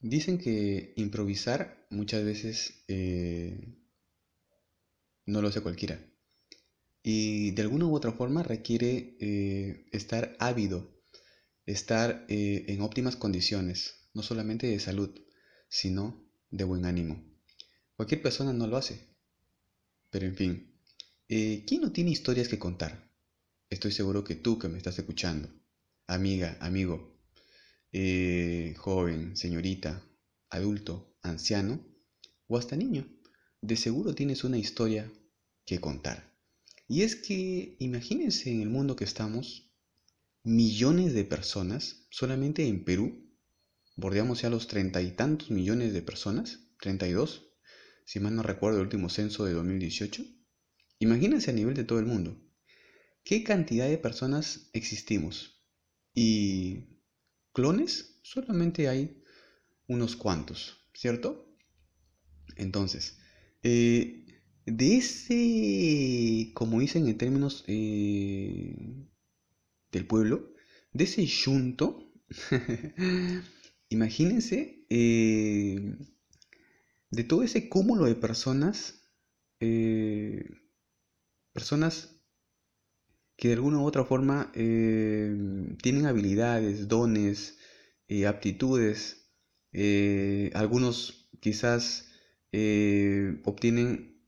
Dicen que improvisar muchas veces eh, no lo hace cualquiera. Y de alguna u otra forma requiere eh, estar ávido, estar eh, en óptimas condiciones, no solamente de salud, sino de buen ánimo. Cualquier persona no lo hace. Pero en fin, ¿quién no tiene historias que contar? Estoy seguro que tú que me estás escuchando, amiga, amigo, eh, joven, señorita, adulto, anciano o hasta niño, de seguro tienes una historia que contar. Y es que imagínense en el mundo que estamos, millones de personas, solamente en Perú, bordeamos ya los treinta y tantos millones de personas, 32, si mal no recuerdo el último censo de 2018. Imagínense a nivel de todo el mundo qué cantidad de personas existimos. Y clones solamente hay unos cuantos, ¿cierto? Entonces, eh, de ese, como dicen en términos eh, del pueblo, de ese yunto, imagínense eh, de todo ese cúmulo de personas, personas que de alguna u otra forma eh, tienen habilidades, dones, eh, aptitudes. Eh, algunos quizás obtienen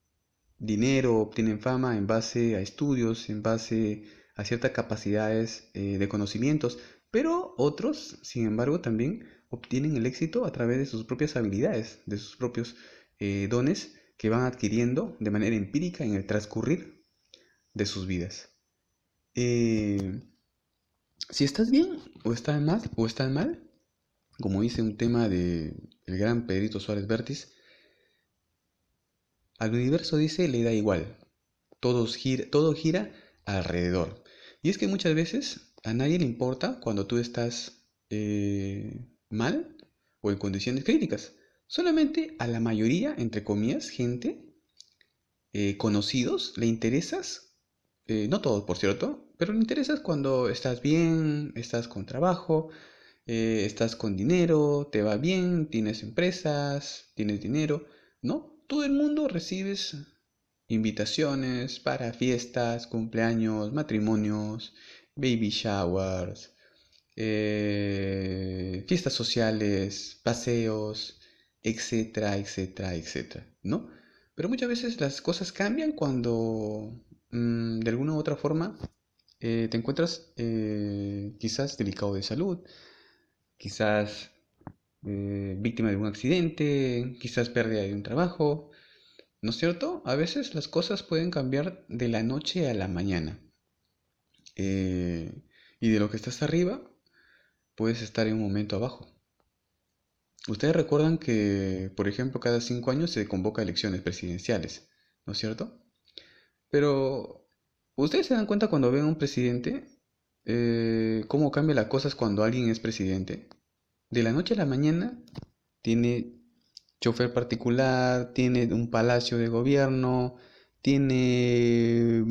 dinero, obtienen fama en base a estudios, en base a ciertas capacidades de conocimientos, pero otros, sin embargo, también obtienen el éxito a través de sus propias habilidades, de sus propios dones que van adquiriendo de manera empírica en el transcurrir de sus vidas. Eh, si estás bien o estás mal, o estás mal, como dice un tema de el gran Pedrito Suárez Vértiz, al universo dice le da igual, todo gira, alrededor. Y es que muchas veces a nadie le importa cuando tú estás eh, mal o en condiciones críticas. Solamente a la mayoría, entre comillas, gente, eh, conocidos, le interesas eh, no todos, por cierto, pero le interesas cuando estás bien, estás con trabajo, eh, estás con dinero, te va bien, tienes empresas, tienes dinero, ¿no? Todo el mundo recibes invitaciones para fiestas, cumpleaños, matrimonios, baby showers, eh, fiestas sociales, paseos, etcétera, etcétera, etcétera, ¿no? Pero muchas veces las cosas cambian cuando Mm, de alguna u otra forma eh, te encuentras eh, quizás delicado de salud, quizás eh, víctima de un accidente, quizás pérdida de un trabajo, ¿no es cierto? A veces las cosas pueden cambiar de la noche a la mañana. y de lo que estás arriba, puedes estar en un momento abajo. Ustedes recuerdan que, por ejemplo, cada cinco años se convoca elecciones presidenciales, ¿no es cierto? Pero, ¿ustedes se dan cuenta cuando ven a un presidente eh, cómo cambian las cosas cuando alguien es presidente? De la noche a la mañana tiene chofer particular, tiene un palacio de gobierno, tiene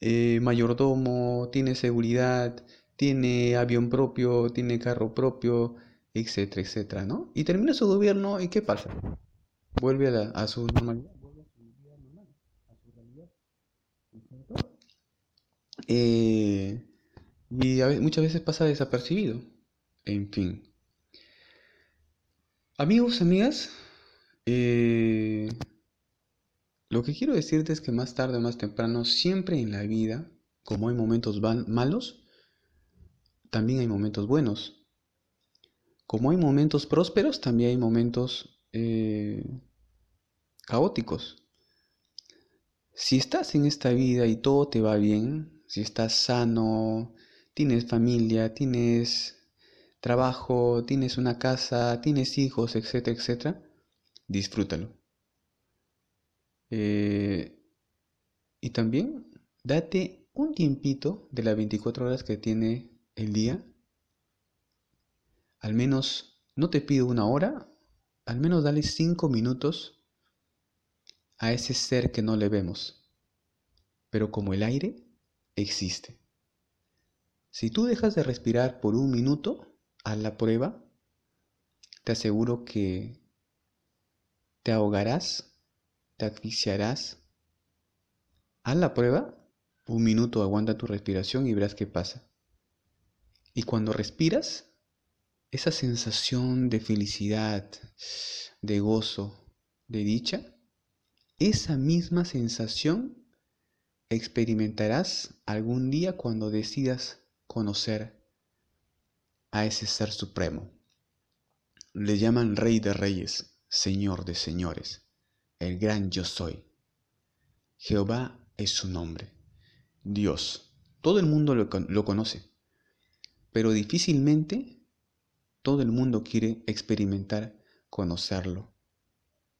eh, mayordomo, tiene seguridad, tiene avión propio, tiene carro propio, etcétera, etcétera, ¿no? Y termina su gobierno y ¿qué pasa? Vuelve a, a su normalidad. Eh, y muchas veces pasa desapercibido. En fin. Amigos, amigas, eh, lo que quiero decirte es que más tarde o más temprano, siempre en la vida, como hay momentos malos, también hay momentos buenos. Como hay momentos prósperos, también hay momentos eh, caóticos. Si estás en esta vida y todo te va bien, si estás sano, tienes familia, tienes trabajo, tienes una casa, tienes hijos, etcétera, etcétera, disfrútalo. Eh, y también date un tiempito de las 24 horas que tiene el día. Al menos, no te pido una hora, al menos dale 5 minutos a ese ser que no le vemos. Pero como el aire, existe. Si tú dejas de respirar por un minuto, a la prueba, te aseguro que te ahogarás, te asfixiarás. Haz la prueba, un minuto aguanta tu respiración y verás qué pasa. Y cuando respiras, esa sensación de felicidad, de gozo, de dicha, esa misma sensación experimentarás algún día cuando decidas conocer a ese ser supremo. Le llaman Rey de Reyes, Señor de Señores, el gran yo soy. Jehová es su nombre. Dios. Todo el mundo lo, lo conoce, pero difícilmente todo el mundo quiere experimentar conocerlo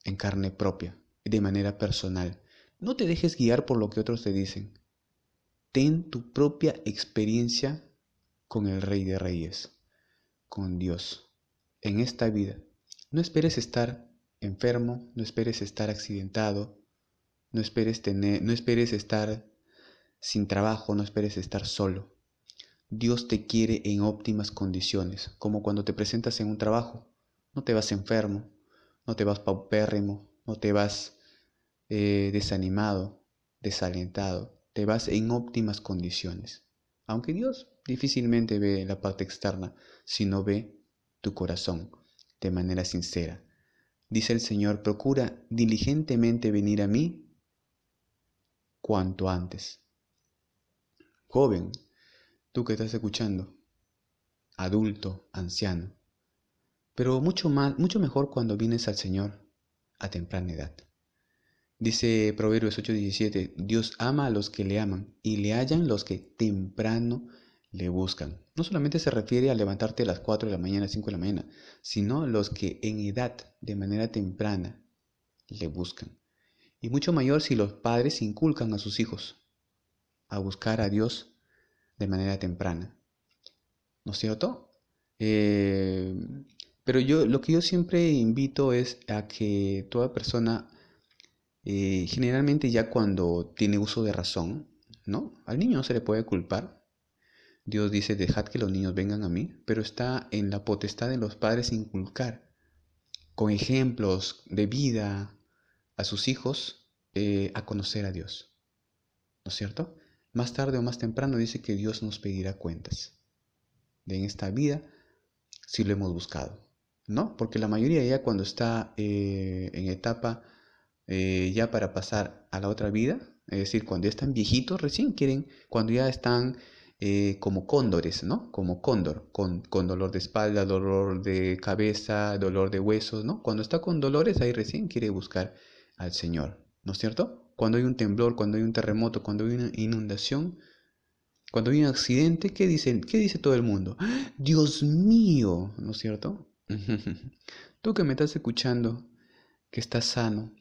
en carne propia, de manera personal. No te dejes guiar por lo que otros te dicen. Ten tu propia experiencia con el Rey de Reyes, con Dios, en esta vida. No esperes estar enfermo, no esperes estar accidentado, no esperes tener, no esperes estar sin trabajo, no esperes estar solo. Dios te quiere en óptimas condiciones, como cuando te presentas en un trabajo. No te vas enfermo, no te vas paupérrimo, no te vas eh, desanimado, desalentado, te vas en óptimas condiciones. Aunque Dios difícilmente ve la parte externa, sino ve tu corazón de manera sincera. Dice el Señor, procura diligentemente venir a mí cuanto antes. Joven, tú que estás escuchando, adulto, anciano, pero mucho más, mucho mejor cuando vienes al Señor a temprana edad. Dice Proverbios 8:17, Dios ama a los que le aman y le hallan los que temprano le buscan. No solamente se refiere a levantarte a las 4 de la mañana, 5 de la mañana, sino los que en edad, de manera temprana, le buscan. Y mucho mayor si los padres inculcan a sus hijos a buscar a Dios de manera temprana. ¿No es cierto? Eh, pero yo lo que yo siempre invito es a que toda persona, eh, generalmente ya cuando tiene uso de razón, ¿no? Al niño no se le puede culpar. Dios dice, dejad que los niños vengan a mí, pero está en la potestad de los padres inculcar con ejemplos de vida a sus hijos eh, a conocer a Dios. ¿No es cierto? Más tarde o más temprano dice que Dios nos pedirá cuentas de en esta vida si lo hemos buscado. ¿no? Porque la mayoría ya cuando está eh, en etapa eh, ya para pasar a la otra vida, es decir, cuando ya están viejitos, recién quieren, cuando ya están eh, como cóndores, ¿no? Como cóndor, con, con, dolor de espalda, dolor de cabeza, dolor de huesos, ¿no? Cuando está con dolores, ahí recién quiere buscar al Señor, ¿no es cierto? Cuando hay un temblor, cuando hay un terremoto, cuando hay una inundación, cuando hay un accidente, ¿qué? ¿Qué dice todo el mundo? ¡Ah! Dios mío, ¿no es cierto? Tú que me estás escuchando, que estás sano,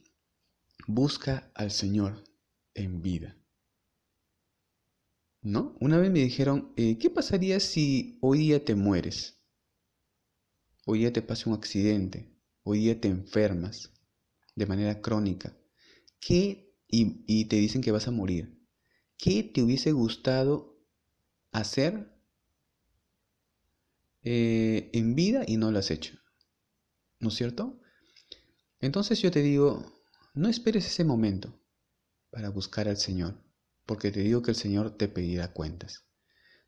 busca al Señor en vida. ¿No? Una vez me dijeron, eh, ¿qué pasaría si hoy día te mueres? Hoy día te pasa un accidente, hoy día te enfermas de manera crónica. ¿Qué? Y, te dicen que vas a morir. ¿Qué te hubiese gustado hacer eh, en vida y no lo has hecho. ¿No es cierto? Entonces yo te digo, no esperes ese momento para buscar al Señor, porque te digo que el Señor te pedirá cuentas.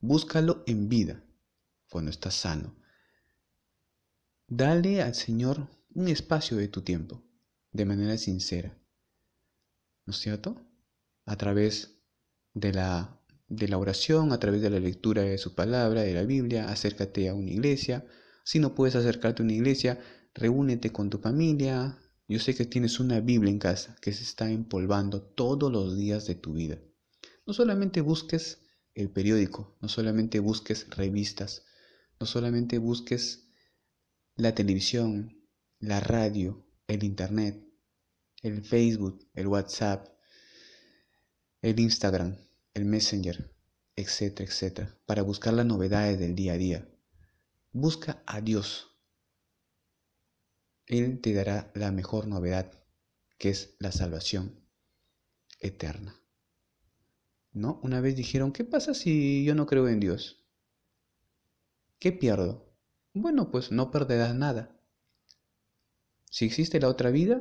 Búscalo en vida, cuando estás sano. Dale al Señor un espacio de tu tiempo, de manera sincera. ¿No es cierto? A través de la de la oración, a través de la lectura de su palabra, de la Biblia, acércate a una iglesia. Si no puedes acercarte a una iglesia, reúnete con tu familia. Yo sé que tienes una Biblia en casa que se está empolvando todos los días de tu vida. No solamente busques el periódico, no solamente busques revistas, no solamente busques la televisión, la radio, el internet, el Facebook, el WhatsApp, el Instagram el Messenger, etcétera, etcétera, para buscar las novedades del día a día. Busca a Dios. Él te dará la mejor novedad, que es la salvación eterna. ¿No? Una vez dijeron, ¿qué pasa si yo no creo en Dios? ¿Qué pierdo? Bueno, pues no perderás nada. si existe la otra vida,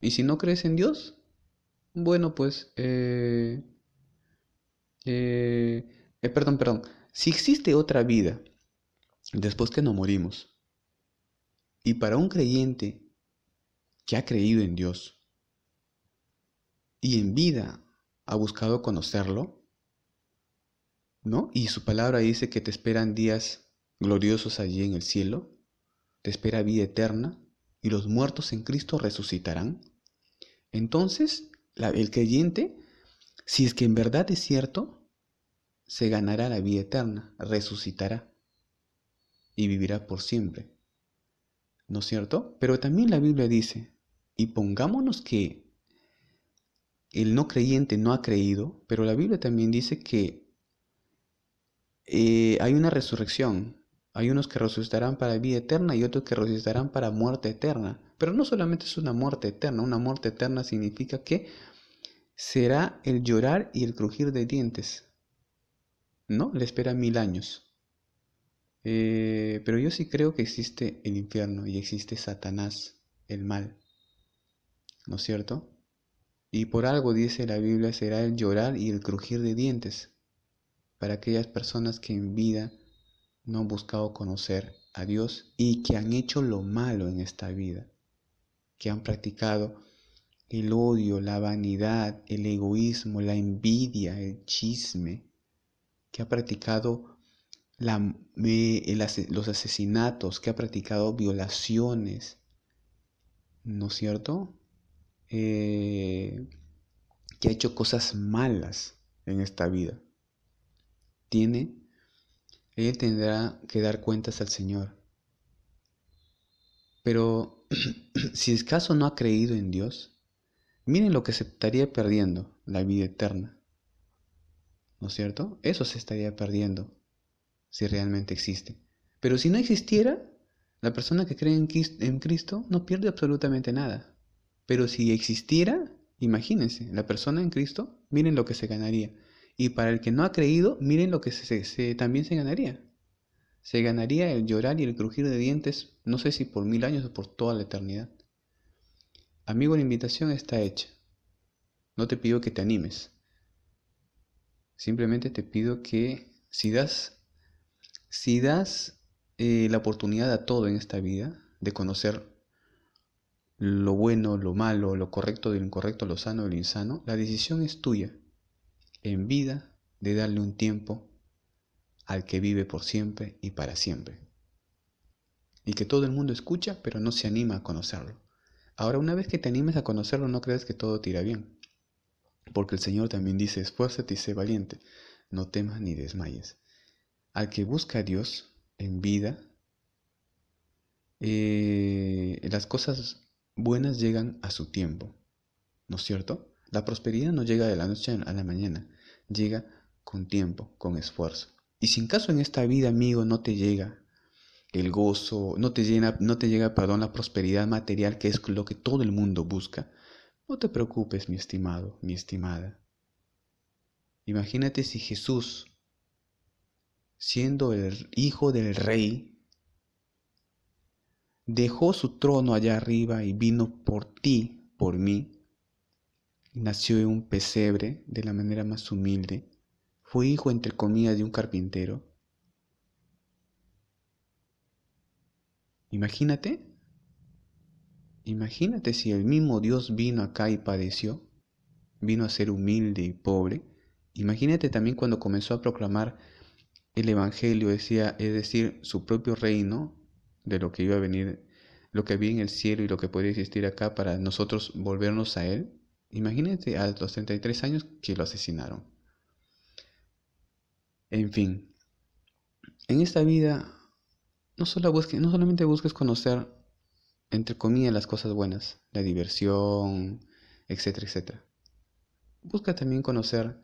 y si no crees en Dios, bueno, pues, eh, eh, eh, perdón, perdón, si existe otra vida después que no morimos, y para un creyente que ha creído en Dios y en vida ha buscado conocerlo, ¿no? Y su palabra dice que te esperan días gloriosos allí en el cielo, te espera vida eterna y los muertos en Cristo resucitarán. Entonces, el creyente, si es que en verdad es cierto, se ganará la vida eterna, resucitará y vivirá por siempre. ¿No es cierto? Pero también la Biblia dice, y pongámonos que el no creyente no ha creído, pero la Biblia también dice que eh, hay una resurrección. Hay unos que resucitarán para vida eterna y otros que resucitarán para muerte eterna. Pero no solamente es una muerte eterna, una muerte eterna significa que será el llorar y el crujir de dientes. ¿No? Le espera mil años. Eh, pero yo sí creo que existe el infierno y existe Satanás, el mal. ¿No es cierto? Y por algo dice la Biblia será el llorar y el crujir de dientes para aquellas personas que en vida no han buscado conocer a Dios y que han hecho lo malo en esta vida, que han practicado el odio, la vanidad, el egoísmo, la envidia, el chisme, que ha practicado los asesinatos, que ha practicado violaciones, ¿no es cierto? Eh, que ha hecho cosas malas en esta vida. Tiene, él tendrá que dar cuentas al Señor. Pero si es caso no ha creído en Dios, miren lo que se estaría perdiendo, la vida eterna. ¿No es cierto? Eso se estaría perdiendo si realmente existe. Pero si no existiera, la persona que cree en Cristo no pierde absolutamente nada. Pero si existiera, imagínense, la persona en Cristo, miren lo que se ganaría. Y para el que no ha creído, miren lo que también se ganaría. Se ganaría el llorar y el crujir de dientes, no sé si por mil años o por toda la eternidad. Amigo, la invitación está hecha. No te pido que te animes. Simplemente te pido que si das si das eh, la oportunidad a todo en esta vida de conocer lo bueno, lo malo, lo correcto lo incorrecto, lo sano de lo insano, la decisión es tuya, en vida, de darle un tiempo al que vive por siempre y para siempre. Y que todo el mundo escucha, pero no se anima a conocerlo. Ahora, una vez que te animes a conocerlo, no creas que todo te bien. Porque el Señor también dice, esfuérzate y sé valiente, no temas ni desmayes al que busca a Dios en vida, eh, las cosas buenas llegan a su tiempo, ¿no es cierto? La prosperidad no llega de la noche a la mañana, llega con tiempo, con esfuerzo. Y si en caso en esta vida, amigo, no te llega el gozo, no te, llena, no te llega, perdón, la prosperidad material, que es lo que todo el mundo busca, no te preocupes, mi estimado, mi estimada. Imagínate si Jesús siendo el hijo del rey, dejó su trono allá arriba y vino por ti, por mí. Nació en un pesebre de la manera más humilde. Fue hijo, entre comillas, de un carpintero. Imagínate, imagínate si el mismo Dios vino acá y padeció, vino a ser humilde y pobre. Imagínate también cuando comenzó a proclamar el Evangelio decía, es decir, su propio reino, de lo que iba a venir, lo que había en el cielo y lo que podía existir acá para nosotros volvernos a Él. Imagínate a los 33 años que lo asesinaron. En fin, en esta vida no, solo no solamente busques conocer, entre comillas, las cosas buenas, la diversión, etcétera, etcétera. Busca también conocer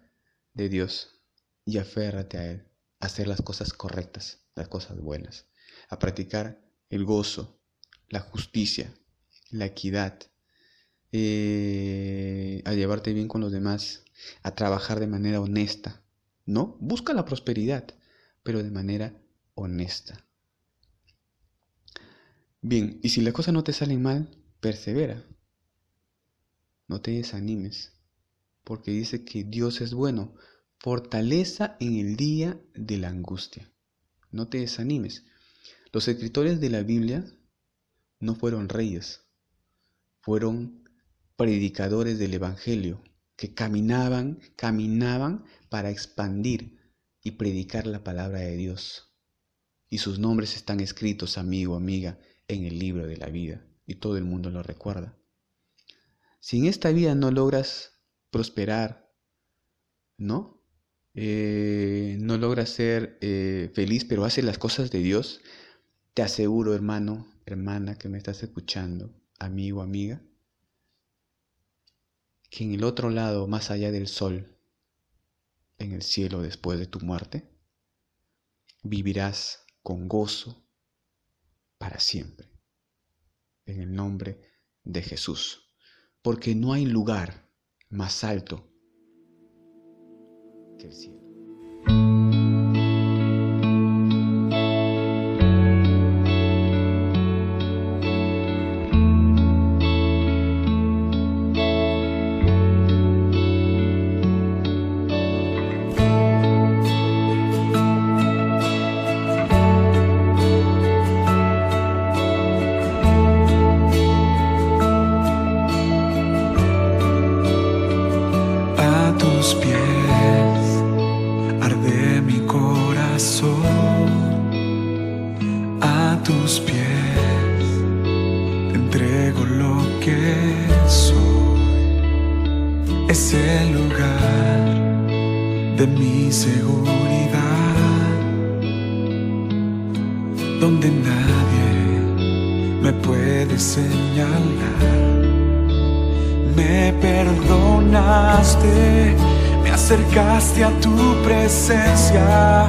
de Dios y aférrate a Él hacer las cosas correctas, las cosas buenas, a practicar el gozo, la justicia, la equidad, eh, a llevarte bien con los demás, a trabajar de manera honesta. No, busca la prosperidad, pero de manera honesta. Bien, y si las cosas no te salen mal, persevera. No te desanimes, porque dice que Dios es bueno, fortaleza en el día de la angustia. No te desanimes. Los escritores de la Biblia no fueron reyes, fueron predicadores del Evangelio, que caminaban, caminaban para expandir y predicar la palabra de Dios. Y sus nombres están escritos, amigo, amiga, en el libro de la vida, y todo el mundo lo recuerda. Si en esta vida no logras prosperar, ¿no? Eh, no logras ser eh, feliz, pero haces las cosas de Dios, te aseguro, hermano, hermana que me estás escuchando, amigo, amiga, que en el otro lado, más allá del sol, en el cielo después de tu muerte, vivirás con gozo para siempre. En el nombre de Jesús porque no hay lugar más alto hacia el cielo. Que el cielo. donde nadie me puede señalar. Me perdonaste, me acercaste a tu presencia,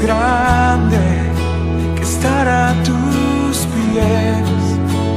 grande que estar a tus pies.